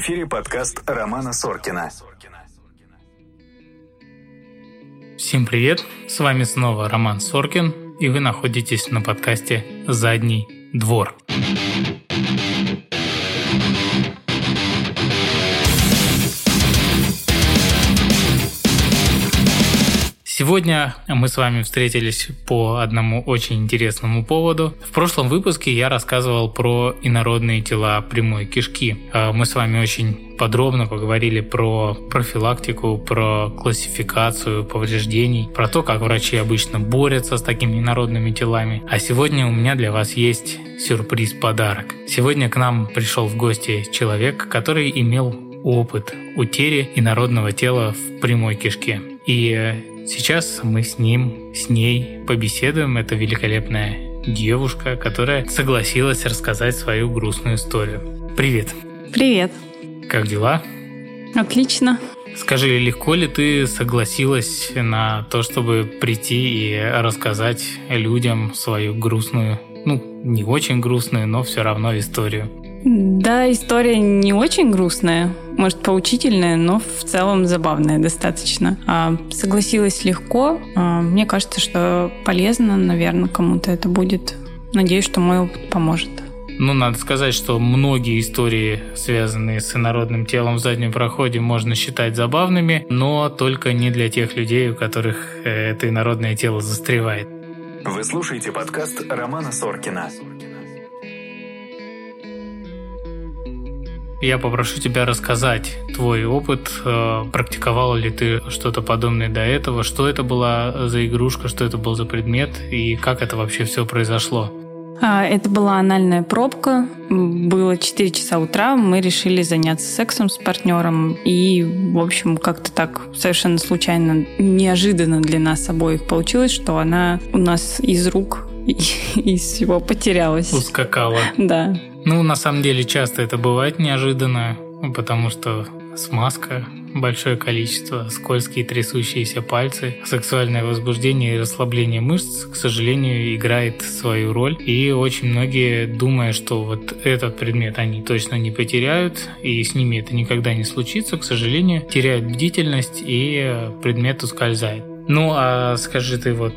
Эфире подкаст Романа Соркина. Всем привет! С вами снова Роман Соркин, и вы находитесь на подкасте «Задний двор». Сегодня мы с вами встретились по одному очень интересному поводу. В прошлом выпуске я рассказывал про инородные тела прямой кишки. А мы с вами очень подробно поговорили про профилактику, про классификацию повреждений, про то, как врачи обычно борются с такими инородными телами. А сегодня у меня для вас есть сюрприз-подарок. Сегодня к нам пришел в гости человек, который имел опыт утери инородного тела в прямой кишке. И Сейчас мы с ним, с ней побеседуем. Это великолепная девушка, которая согласилась рассказать свою грустную историю. Привет. Привет. Как дела? Отлично. Скажи, легко ли ты согласилась на то, чтобы прийти и рассказать людям свою грустную, ну, не очень грустную, но все равно историю? Да, история не очень грустная, может, поучительная, но в целом забавная достаточно. А, согласилась легко. А, мне кажется, что полезно, наверное, кому-то это будет. Надеюсь, что мой опыт поможет. Ну, надо сказать, что многие истории, связанные с инородным телом в заднем проходе, можно считать забавными, но только не для тех людей, у которых э, это инородное тело застревает. Вы слушаете подкаст Романа Соркина. Я попрошу тебя рассказать твой опыт. Э, практиковала ли ты что-то подобное до этого? Что это была за игрушка? Что это был за предмет? И как это вообще все произошло? А, это была анальная пробка. Было 4 часа утра. Мы решили заняться сексом с партнером. И, в общем, как-то так совершенно случайно, неожиданно для нас обоих получилось, что она у нас из рук из всего потерялась. Ускакала. Да. Ну, на самом деле, часто это бывает неожиданно, потому что смазка, большое количество, скользкие трясущиеся пальцы, сексуальное возбуждение и расслабление мышц, к сожалению, играет свою роль. И очень многие, думая, что вот этот предмет они точно не потеряют, и с ними это никогда не случится, к сожалению, теряют бдительность, и предмет ускользает. Ну, а скажи ты вот,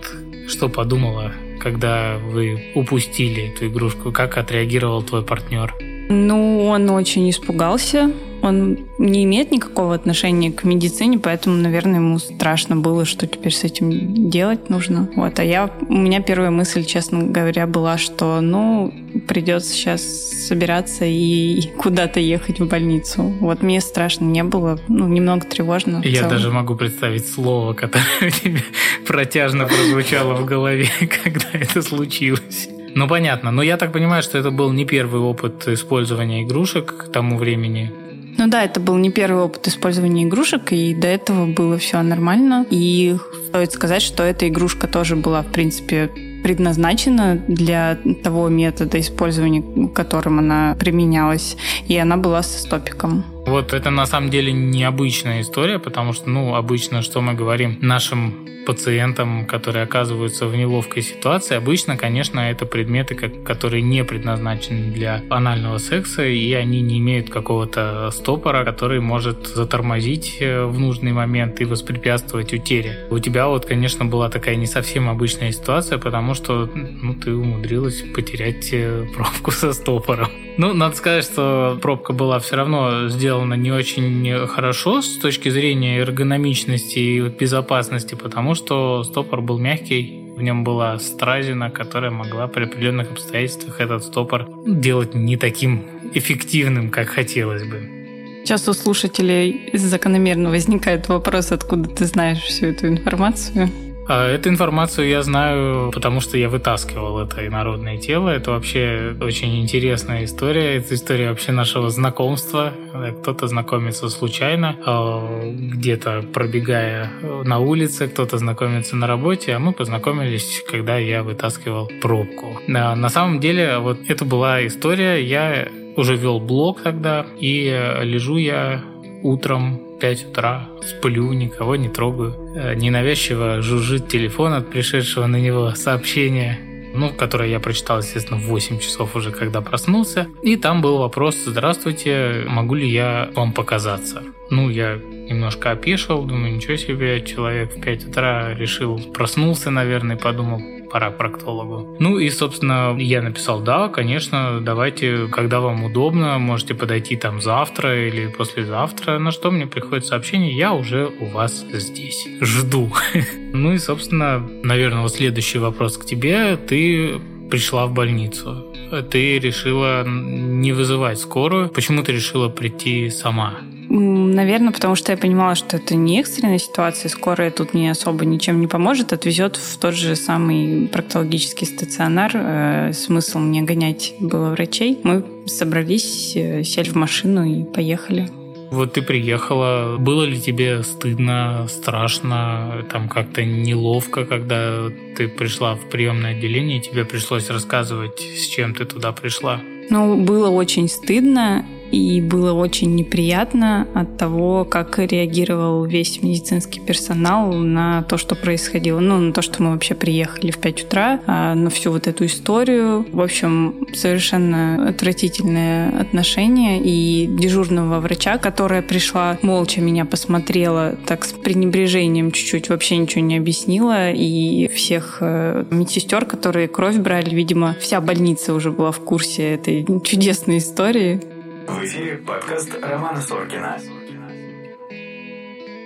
что подумала когда вы упустили эту игрушку? Как отреагировал твой партнер? Ну, он очень испугался. Он не имеет никакого отношения к медицине, поэтому, наверное, ему страшно было, что теперь с этим делать нужно. Вот, а я, у меня первая мысль, честно говоря, была, что, ну, придется сейчас собираться и куда-то ехать в больницу. Вот мне страшно не было, ну, немного тревожно. Я даже могу представить слово, которое у тебя протяжно прозвучало в голове, когда это случилось. Ну, понятно. Но я так понимаю, что это был не первый опыт использования игрушек к тому времени. Ну да, это был не первый опыт использования игрушек, и до этого было все нормально. И стоит сказать, что эта игрушка тоже была, в принципе, предназначена для того метода использования, которым она применялась, и она была со стопиком. Вот это на самом деле необычная история, потому что, ну, обычно, что мы говорим нашим пациентам, которые оказываются в неловкой ситуации, обычно, конечно, это предметы, которые не предназначены для анального секса, и они не имеют какого-то стопора, который может затормозить э, в нужный момент и воспрепятствовать утере. У тебя вот, конечно, была такая не совсем обычная ситуация, потому что ну, ты умудрилась потерять э, пробку со стопором. Ну, надо сказать, что пробка была все равно сделана не очень хорошо с точки зрения эргономичности и безопасности, потому что стопор был мягкий, в нем была стразина, которая могла при определенных обстоятельствах этот стопор делать не таким эффективным, как хотелось бы. Сейчас у слушателей закономерно возникает вопрос, откуда ты знаешь всю эту информацию. А эту информацию я знаю, потому что я вытаскивал это инородное тело. Это вообще очень интересная история. Это история вообще нашего знакомства. Кто-то знакомится случайно, а, где-то пробегая на улице, кто-то знакомится на работе, а мы познакомились, когда я вытаскивал пробку. На самом деле, вот это была история. Я уже вел блог тогда, и лежу я утром 5 утра, сплю, никого не трогаю. Э, ненавязчиво жужжит телефон от пришедшего на него сообщения. ну, которое я прочитал, естественно, в 8 часов уже, когда проснулся. И там был вопрос, здравствуйте, могу ли я вам показаться? Ну, я немножко опешил, думаю, ничего себе, человек в 5 утра решил, проснулся, наверное, подумал, пора к проктологу. Ну и, собственно, я написал, да, конечно, давайте, когда вам удобно, можете подойти там завтра или послезавтра, на что мне приходит сообщение, я уже у вас здесь, жду. Ну и, собственно, наверное, вот следующий вопрос к тебе. Ты пришла в больницу. Ты решила не вызывать скорую. Почему ты решила прийти сама? Наверное, потому что я понимала, что это не экстренная ситуация, скорая тут не особо ничем не поможет, отвезет в тот же самый проктологический стационар. Э, смысл мне гонять было врачей. Мы собрались, э, сели в машину и поехали. Вот ты приехала, было ли тебе стыдно, страшно, там как-то неловко, когда ты пришла в приемное отделение, и тебе пришлось рассказывать, с чем ты туда пришла? Ну, было очень стыдно, и было очень неприятно от того, как реагировал весь медицинский персонал на то, что происходило. Ну, на то, что мы вообще приехали в 5 утра, а на всю вот эту историю. В общем, совершенно отвратительное отношение. И дежурного врача, которая пришла, молча меня посмотрела, так с пренебрежением чуть-чуть, вообще ничего не объяснила. И всех э, медсестер, которые кровь брали, видимо, вся больница уже была в курсе этой чудесной истории. В эфире подкаст Романа Соркина.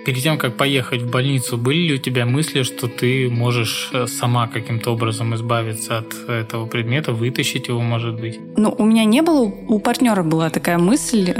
Перед тем, как поехать в больницу, были ли у тебя мысли, что ты можешь э, сама каким-то образом избавиться от этого предмета, вытащить его, может быть? Ну, у меня не было, у партнера была такая мысль.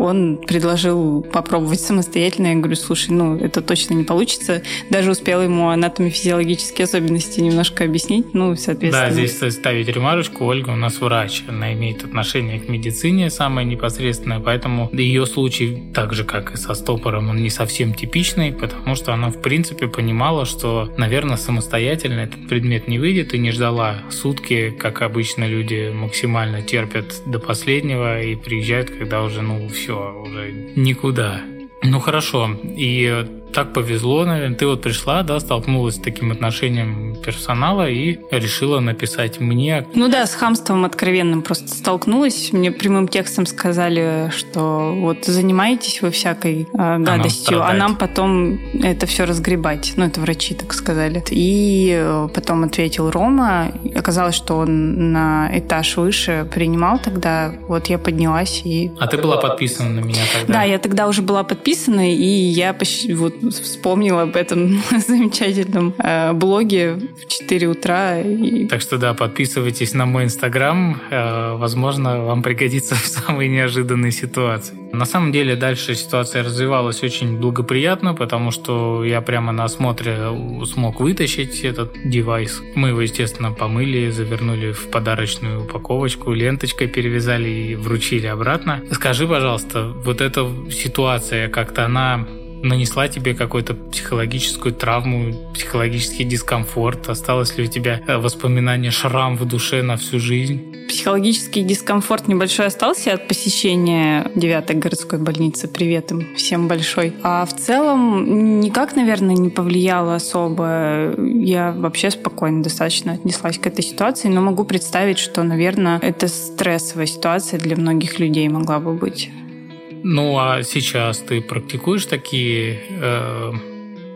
Он предложил попробовать самостоятельно. Я говорю, слушай, ну, это точно не получится. Даже успела ему анатомофизиологические особенности немножко объяснить. Ну, соответственно... Да, здесь ставить ремарочку. Ольга у нас врач. Она имеет отношение к медицине самое непосредственное, поэтому ее случай, так же, как и со стопором, он не совсем типичный, потому что она, в принципе, понимала, что, наверное, самостоятельно этот предмет не выйдет и не ждала сутки, как обычно люди максимально терпят до последнего и приезжают, когда уже, ну, все, уже никуда. Ну хорошо. И так повезло, наверное. Ты вот пришла, да, столкнулась с таким отношением персонала и решила написать мне. Ну да, с хамством откровенным просто столкнулась. Мне прямым текстом сказали, что вот занимаетесь вы всякой э, гадостью, а нам, а нам потом это все разгребать. Ну, это врачи так сказали. И э, потом ответил Рома. Оказалось, что он на этаж выше принимал тогда. Вот я поднялась и... А ты была подписана на меня тогда? Да, я тогда уже была подписана, и я вот вспомнила об этом замечательном э, блоге в 4 утра. И... Так что да, подписывайтесь на мой инстаграм. Э, возможно, вам пригодится в самой неожиданной ситуации. На самом деле дальше ситуация развивалась очень благоприятно, потому что я прямо на осмотре смог вытащить этот девайс. Мы его, естественно, помыли, завернули в подарочную упаковочку, ленточкой перевязали и вручили обратно. Скажи, пожалуйста, вот эта ситуация как-то она нанесла тебе какую-то психологическую травму, психологический дискомфорт? Осталось ли у тебя э, воспоминание, шрам в душе на всю жизнь? Психологический дискомфорт небольшой остался от посещения девятой городской больницы. Привет им всем большой. А в целом никак, наверное, не повлияло особо. Я вообще спокойно достаточно отнеслась к этой ситуации, но могу представить, что, наверное, это стрессовая ситуация для многих людей могла бы быть. Ну а сейчас ты практикуешь такие э,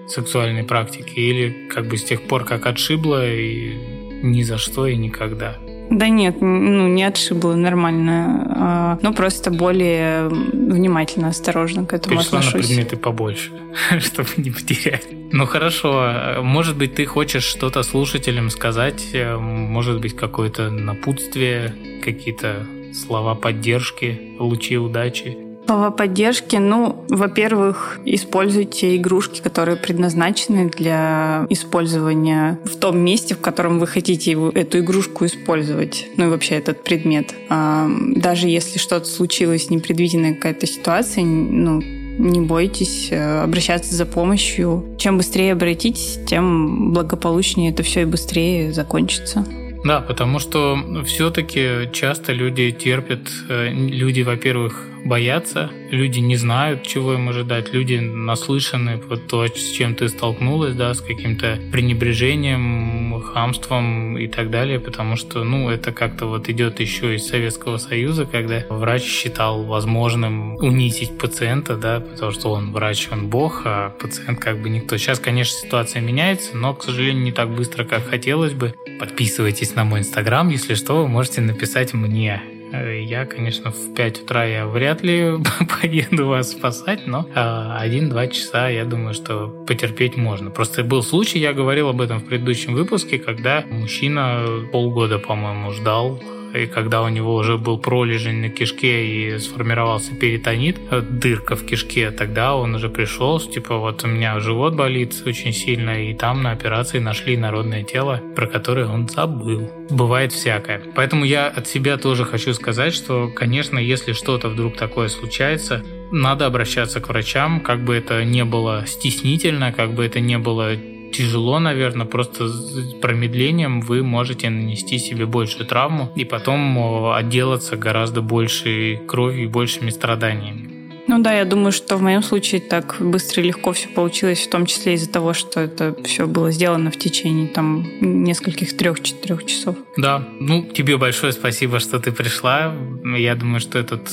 сексуальные практики или как бы с тех пор, как отшибло, и ни за что и никогда? Да нет, ну не отшибло нормально, а, но просто более внимательно, осторожно к этому Перешла отношусь. на предметы побольше, чтобы не потерять. Ну хорошо, может быть, ты хочешь что-то слушателям сказать, э, может быть, какое-то напутствие, какие-то слова поддержки, лучи удачи. Слова поддержки. Ну, во-первых, используйте игрушки, которые предназначены для использования в том месте, в котором вы хотите эту игрушку использовать. Ну и вообще этот предмет. А, даже если что-то случилось, непредвиденная какая-то ситуация, ну, не бойтесь э, обращаться за помощью. Чем быстрее обратитесь, тем благополучнее это все и быстрее закончится. Да, потому что все-таки часто люди терпят, э, люди, во-первых, боятся, люди не знают, чего им ожидать, люди наслышаны вот то, с чем ты столкнулась, да, с каким-то пренебрежением, хамством и так далее, потому что, ну, это как-то вот идет еще из Советского Союза, когда врач считал возможным унизить пациента, да, потому что он врач, он бог, а пациент как бы никто. Сейчас, конечно, ситуация меняется, но, к сожалению, не так быстро, как хотелось бы. Подписывайтесь на мой инстаграм, если что, вы можете написать мне. Я, конечно, в 5 утра я вряд ли поеду вас спасать, но а, один-два часа, я думаю, что потерпеть можно. Просто был случай, я говорил об этом в предыдущем выпуске, когда мужчина полгода, по-моему, ждал и когда у него уже был пролежень на кишке и сформировался перитонит, э, дырка в кишке, тогда он уже пришел, типа вот у меня живот болит очень сильно, и там на операции нашли народное тело, про которое он забыл. Бывает всякое. Поэтому я от себя тоже хочу сказать, что, конечно, если что-то вдруг такое случается, надо обращаться к врачам, как бы это не было стеснительно, как бы это не было тяжело, наверное, просто с промедлением вы можете нанести себе большую травму и потом отделаться гораздо большей кровью и большими страданиями. Ну да, я думаю, что в моем случае так быстро и легко все получилось, в том числе из-за того, что это все было сделано в течение там нескольких трех-четырех часов. Да, ну тебе большое спасибо, что ты пришла. Я думаю, что этот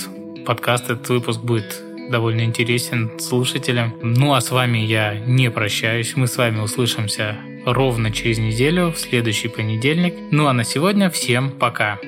подкаст, этот выпуск будет довольно интересен слушателям. Ну а с вами я не прощаюсь. Мы с вами услышимся ровно через неделю, в следующий понедельник. Ну а на сегодня всем пока.